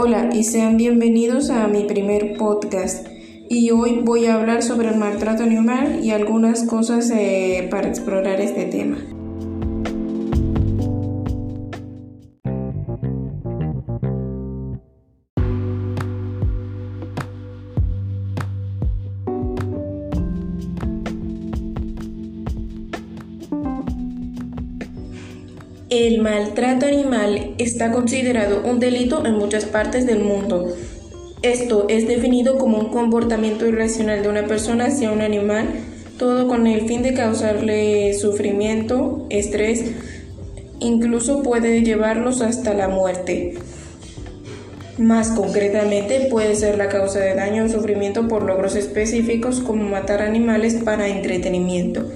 Hola y sean bienvenidos a mi primer podcast. Y hoy voy a hablar sobre el maltrato animal y algunas cosas eh, para explorar este tema. El maltrato animal está considerado un delito en muchas partes del mundo. Esto es definido como un comportamiento irracional de una persona hacia un animal, todo con el fin de causarle sufrimiento, estrés, incluso puede llevarlos hasta la muerte. Más concretamente, puede ser la causa de daño o sufrimiento por logros específicos como matar animales para entretenimiento.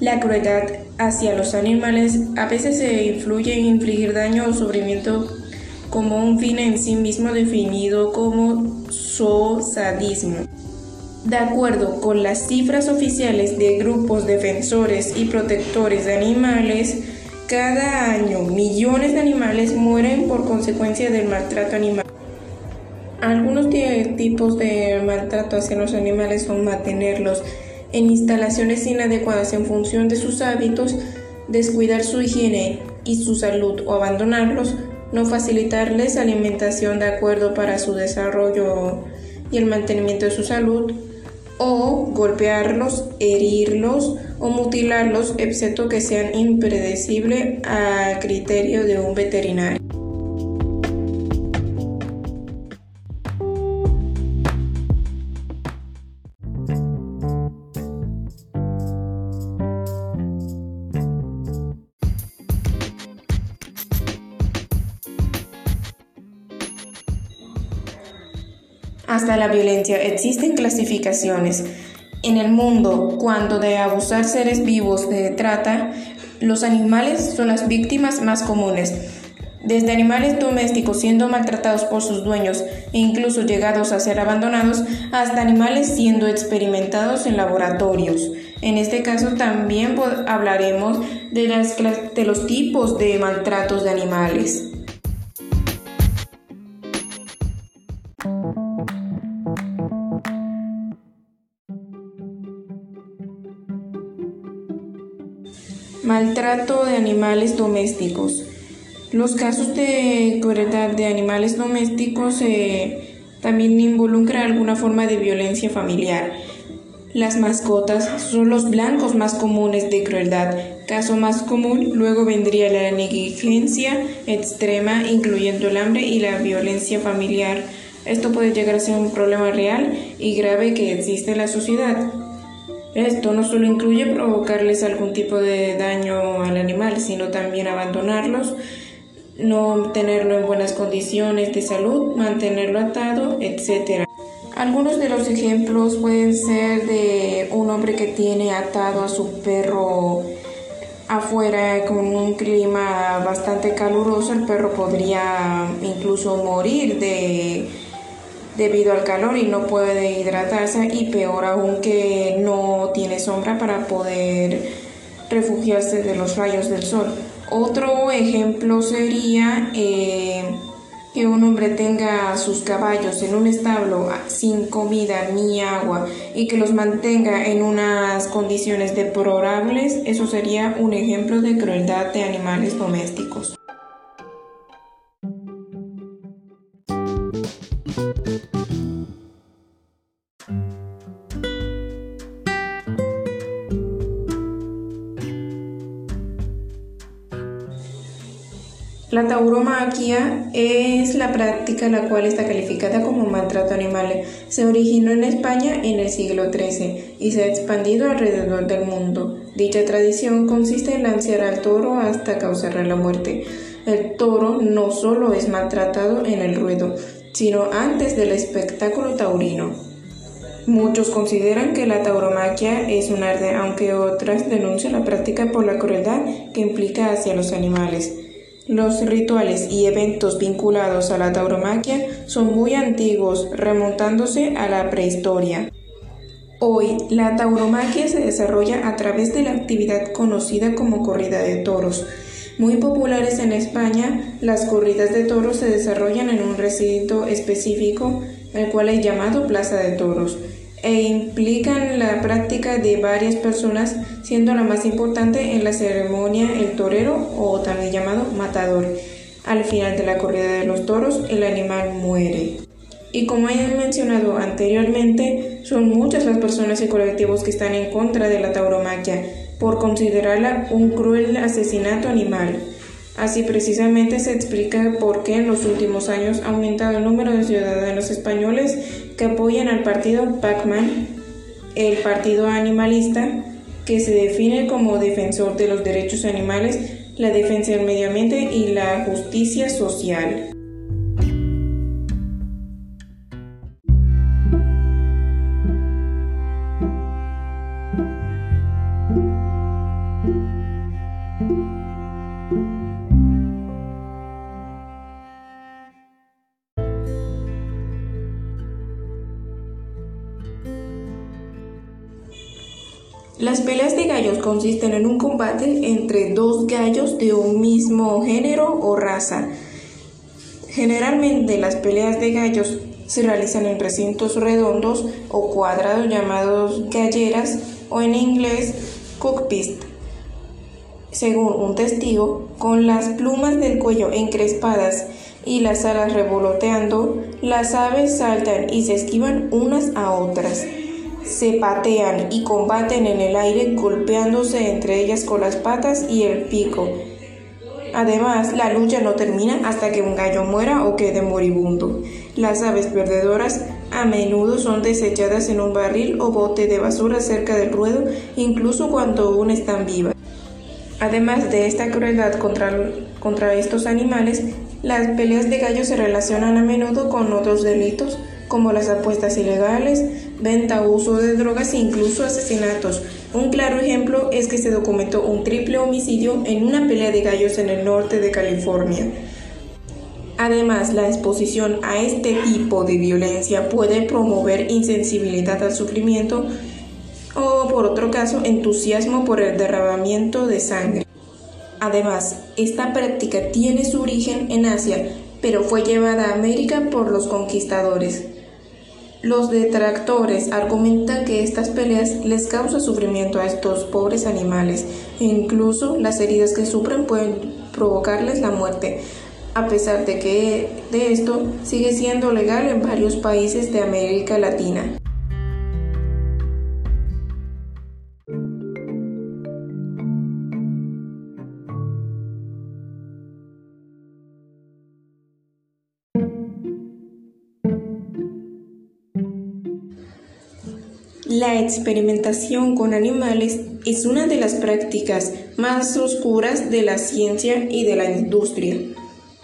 La crueldad hacia los animales a veces se influye en infligir daño o sufrimiento como un fin en sí mismo definido como zoosadismo. De acuerdo con las cifras oficiales de grupos defensores y protectores de animales, cada año millones de animales mueren por consecuencia del maltrato animal. Algunos tipos de maltrato hacia los animales son mantenerlos en instalaciones inadecuadas en función de sus hábitos, descuidar su higiene y su salud o abandonarlos, no facilitarles alimentación de acuerdo para su desarrollo y el mantenimiento de su salud, o golpearlos, herirlos o mutilarlos, excepto que sean impredecibles a criterio de un veterinario. Hasta la violencia. Existen clasificaciones. En el mundo, cuando de abusar seres vivos de trata, los animales son las víctimas más comunes. Desde animales domésticos siendo maltratados por sus dueños e incluso llegados a ser abandonados, hasta animales siendo experimentados en laboratorios. En este caso también hablaremos de, de los tipos de maltratos de animales. Maltrato de animales domésticos. Los casos de crueldad de animales domésticos eh, también involucran alguna forma de violencia familiar. Las mascotas son los blancos más comunes de crueldad. Caso más común, luego vendría la negligencia extrema, incluyendo el hambre y la violencia familiar. Esto puede llegar a ser un problema real y grave que existe en la sociedad. Esto no solo incluye provocarles algún tipo de daño al animal, sino también abandonarlos, no tenerlo en buenas condiciones de salud, mantenerlo atado, etc. Algunos de los ejemplos pueden ser de un hombre que tiene atado a su perro afuera con un clima bastante caluroso, el perro podría incluso morir de debido al calor y no puede hidratarse y peor aún que no tiene sombra para poder refugiarse de los rayos del sol. Otro ejemplo sería eh, que un hombre tenga sus caballos en un establo sin comida ni agua y que los mantenga en unas condiciones deplorables, eso sería un ejemplo de crueldad de animales domésticos. La tauromaquia es la práctica la cual está calificada como maltrato animal. Se originó en España en el siglo XIII y se ha expandido alrededor del mundo. Dicha tradición consiste en lancear al toro hasta causarle la muerte. El toro no solo es maltratado en el ruedo, sino antes del espectáculo taurino. Muchos consideran que la tauromaquia es un arte, aunque otras denuncian la práctica por la crueldad que implica hacia los animales. Los rituales y eventos vinculados a la tauromaquia son muy antiguos, remontándose a la prehistoria. Hoy, la tauromaquia se desarrolla a través de la actividad conocida como corrida de toros. Muy populares en España, las corridas de toros se desarrollan en un recinto específico, el cual es llamado Plaza de Toros, e implican la práctica de varias personas, siendo la más importante en la ceremonia el torero o también llamado matador. Al final de la corrida de los toros, el animal muere. Y como he mencionado anteriormente, son muchas las personas y colectivos que están en contra de la tauromaquia por considerarla un cruel asesinato animal. Así precisamente se explica por qué en los últimos años ha aumentado el número de ciudadanos españoles que apoyan al partido Pacman, el partido animalista, que se define como defensor de los derechos animales, la defensa del medio ambiente y la justicia social. Las peleas de gallos consisten en un combate entre dos gallos de un mismo género o raza. Generalmente las peleas de gallos se realizan en recintos redondos o cuadrados llamados galleras o en inglés cockpit. Según un testigo, con las plumas del cuello encrespadas y las alas revoloteando, las aves saltan y se esquivan unas a otras se patean y combaten en el aire golpeándose entre ellas con las patas y el pico. Además, la lucha no termina hasta que un gallo muera o quede moribundo. Las aves perdedoras a menudo son desechadas en un barril o bote de basura cerca del ruedo, incluso cuando aún están vivas. Además de esta crueldad contra, contra estos animales, las peleas de gallos se relacionan a menudo con otros delitos como las apuestas ilegales, venta o uso de drogas e incluso asesinatos. Un claro ejemplo es que se documentó un triple homicidio en una pelea de gallos en el norte de California. Además, la exposición a este tipo de violencia puede promover insensibilidad al sufrimiento o, por otro caso, entusiasmo por el derramamiento de sangre. Además, esta práctica tiene su origen en Asia, pero fue llevada a América por los conquistadores. Los detractores argumentan que estas peleas les causan sufrimiento a estos pobres animales e incluso las heridas que sufren pueden provocarles la muerte, a pesar de que de esto sigue siendo legal en varios países de América Latina. La experimentación con animales es una de las prácticas más oscuras de la ciencia y de la industria.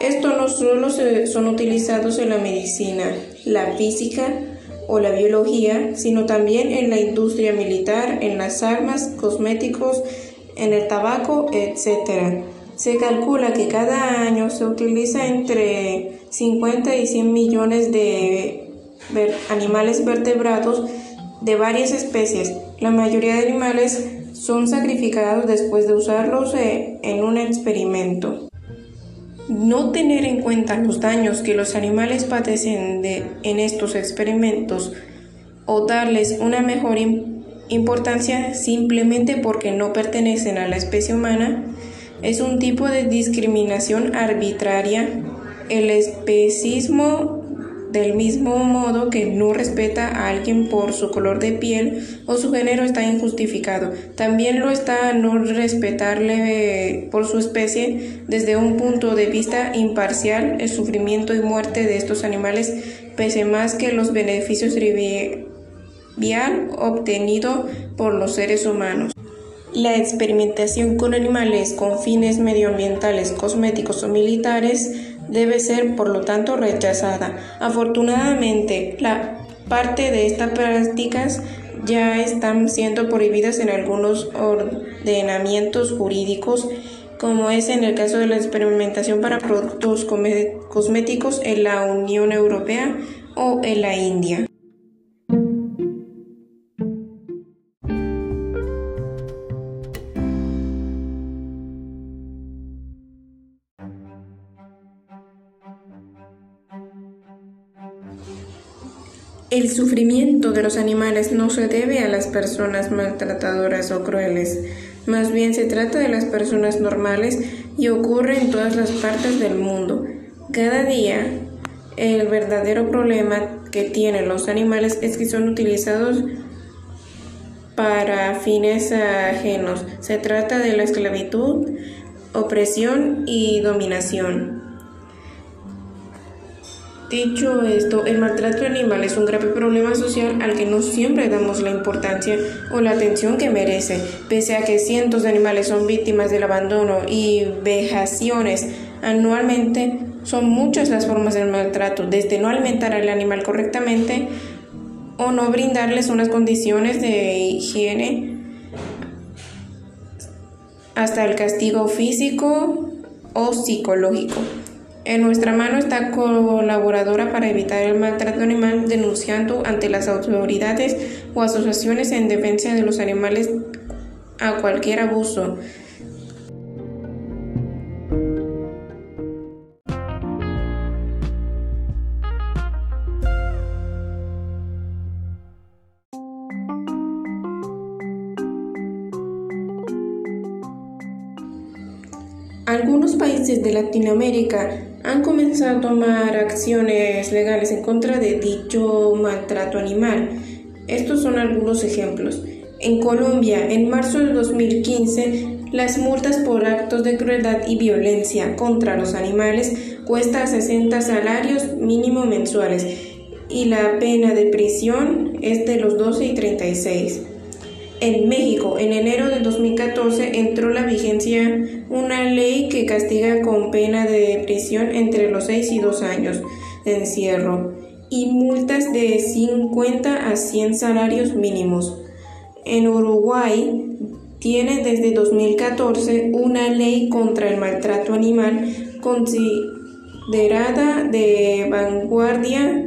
Esto no solo son utilizados en la medicina, la física o la biología, sino también en la industria militar, en las armas, cosméticos, en el tabaco, etc. Se calcula que cada año se utiliza entre 50 y 100 millones de animales vertebrados de varias especies. La mayoría de animales son sacrificados después de usarlos eh, en un experimento. No tener en cuenta los daños que los animales padecen en estos experimentos o darles una mejor importancia simplemente porque no pertenecen a la especie humana es un tipo de discriminación arbitraria. El especismo del mismo modo que no respeta a alguien por su color de piel o su género está injustificado. También lo está no respetarle por su especie desde un punto de vista imparcial. El sufrimiento y muerte de estos animales pese más que los beneficios trivial obtenido por los seres humanos. La experimentación con animales con fines medioambientales, cosméticos o militares debe ser, por lo tanto, rechazada. Afortunadamente, la parte de estas prácticas ya están siendo prohibidas en algunos ordenamientos jurídicos, como es en el caso de la experimentación para productos cosméticos en la Unión Europea o en la India. El sufrimiento de los animales no se debe a las personas maltratadoras o crueles, más bien se trata de las personas normales y ocurre en todas las partes del mundo. Cada día, el verdadero problema que tienen los animales es que son utilizados para fines ajenos. Se trata de la esclavitud, opresión y dominación. Dicho esto, el maltrato animal es un grave problema social al que no siempre damos la importancia o la atención que merece, pese a que cientos de animales son víctimas del abandono y vejaciones anualmente. Son muchas las formas del maltrato, desde no alimentar al animal correctamente o no brindarles unas condiciones de higiene hasta el castigo físico o psicológico. En nuestra mano está colaboradora para evitar el maltrato animal denunciando ante las autoridades o asociaciones en defensa de los animales a cualquier abuso. Algunos países de Latinoamérica han comenzado a tomar acciones legales en contra de dicho maltrato animal. Estos son algunos ejemplos. En Colombia, en marzo de 2015, las multas por actos de crueldad y violencia contra los animales cuesta 60 salarios mínimo mensuales y la pena de prisión es de los 12 y 36. En México, en enero de 2014, entró la vigencia una ley que castiga con pena de prisión entre los 6 y 2 años de encierro y multas de 50 a 100 salarios mínimos. En Uruguay tiene desde 2014 una ley contra el maltrato animal considerada de vanguardia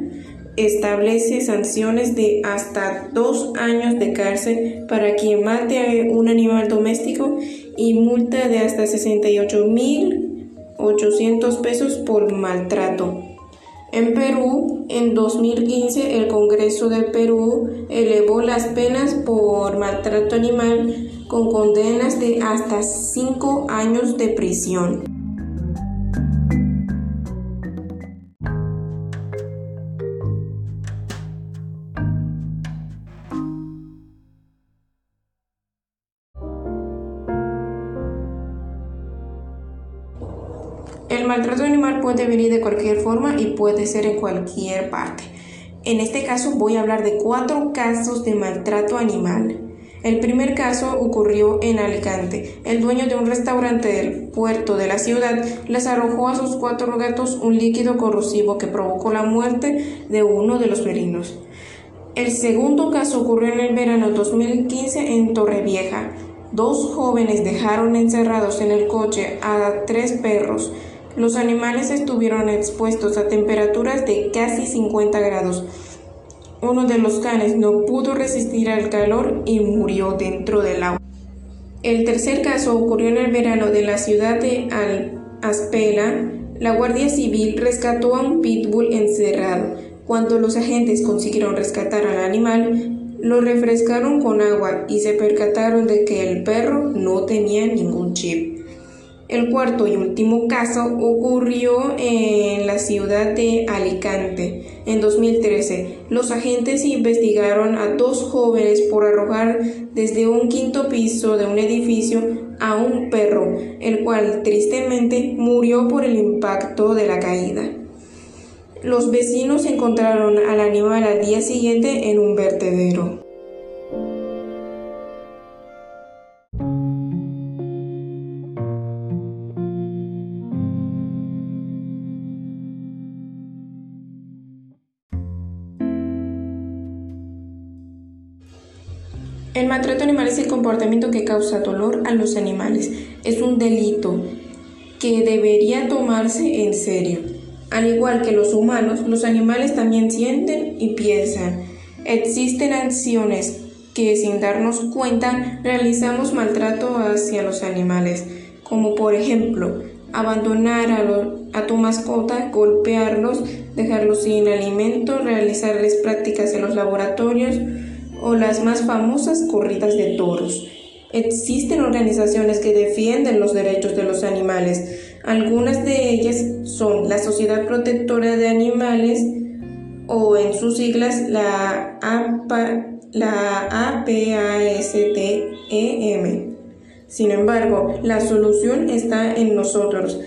establece sanciones de hasta dos años de cárcel para quien mate a un animal doméstico y multa de hasta 68.800 pesos por maltrato. En Perú, en 2015, el Congreso de Perú elevó las penas por maltrato animal con condenas de hasta cinco años de prisión. Maltrato animal puede venir de cualquier forma y puede ser en cualquier parte. En este caso voy a hablar de cuatro casos de maltrato animal. El primer caso ocurrió en Alicante. El dueño de un restaurante del puerto de la ciudad les arrojó a sus cuatro gatos un líquido corrosivo que provocó la muerte de uno de los felinos. El segundo caso ocurrió en el verano 2015 en Torrevieja. Dos jóvenes dejaron encerrados en el coche a tres perros los animales estuvieron expuestos a temperaturas de casi 50 grados. Uno de los canes no pudo resistir al calor y murió dentro del agua. El tercer caso ocurrió en el verano de la ciudad de Aspela. La Guardia Civil rescató a un pitbull encerrado. Cuando los agentes consiguieron rescatar al animal, lo refrescaron con agua y se percataron de que el perro no tenía ningún chip. El cuarto y último caso ocurrió en la ciudad de Alicante en 2013. Los agentes investigaron a dos jóvenes por arrojar desde un quinto piso de un edificio a un perro, el cual tristemente murió por el impacto de la caída. Los vecinos encontraron al animal al día siguiente en un vertedero. Maltrato animal es el comportamiento que causa dolor a los animales. Es un delito que debería tomarse en serio. Al igual que los humanos, los animales también sienten y piensan. Existen acciones que sin darnos cuenta realizamos maltrato hacia los animales, como por ejemplo abandonar a, tu mascota, golpearlos, dejarlos sin alimento, realizarles prácticas en los laboratorios o las más famosas corridas de toros. Existen organizaciones que defienden los derechos de los animales. Algunas de ellas son la Sociedad Protectora de Animales o en sus siglas la, la APASTEM. Sin embargo, la solución está en nosotros.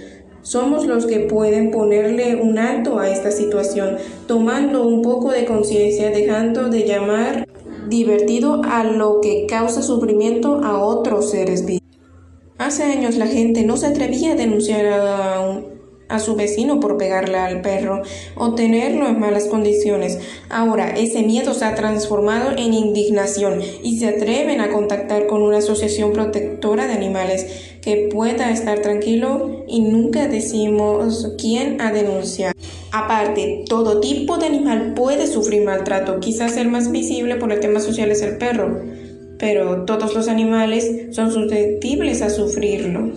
Somos los que pueden ponerle un alto a esta situación, tomando un poco de conciencia, dejando de llamar divertido a lo que causa sufrimiento a otros seres vivos. Hace años la gente no se atrevía a denunciar a su vecino por pegarle al perro o tenerlo en malas condiciones. Ahora ese miedo se ha transformado en indignación y se atreven a contactar con una asociación protectora de animales que pueda estar tranquilo y nunca decimos quién ha denunciado. Aparte, todo tipo de animal puede sufrir maltrato, quizás el más visible por el tema social es el perro, pero todos los animales son susceptibles a sufrirlo.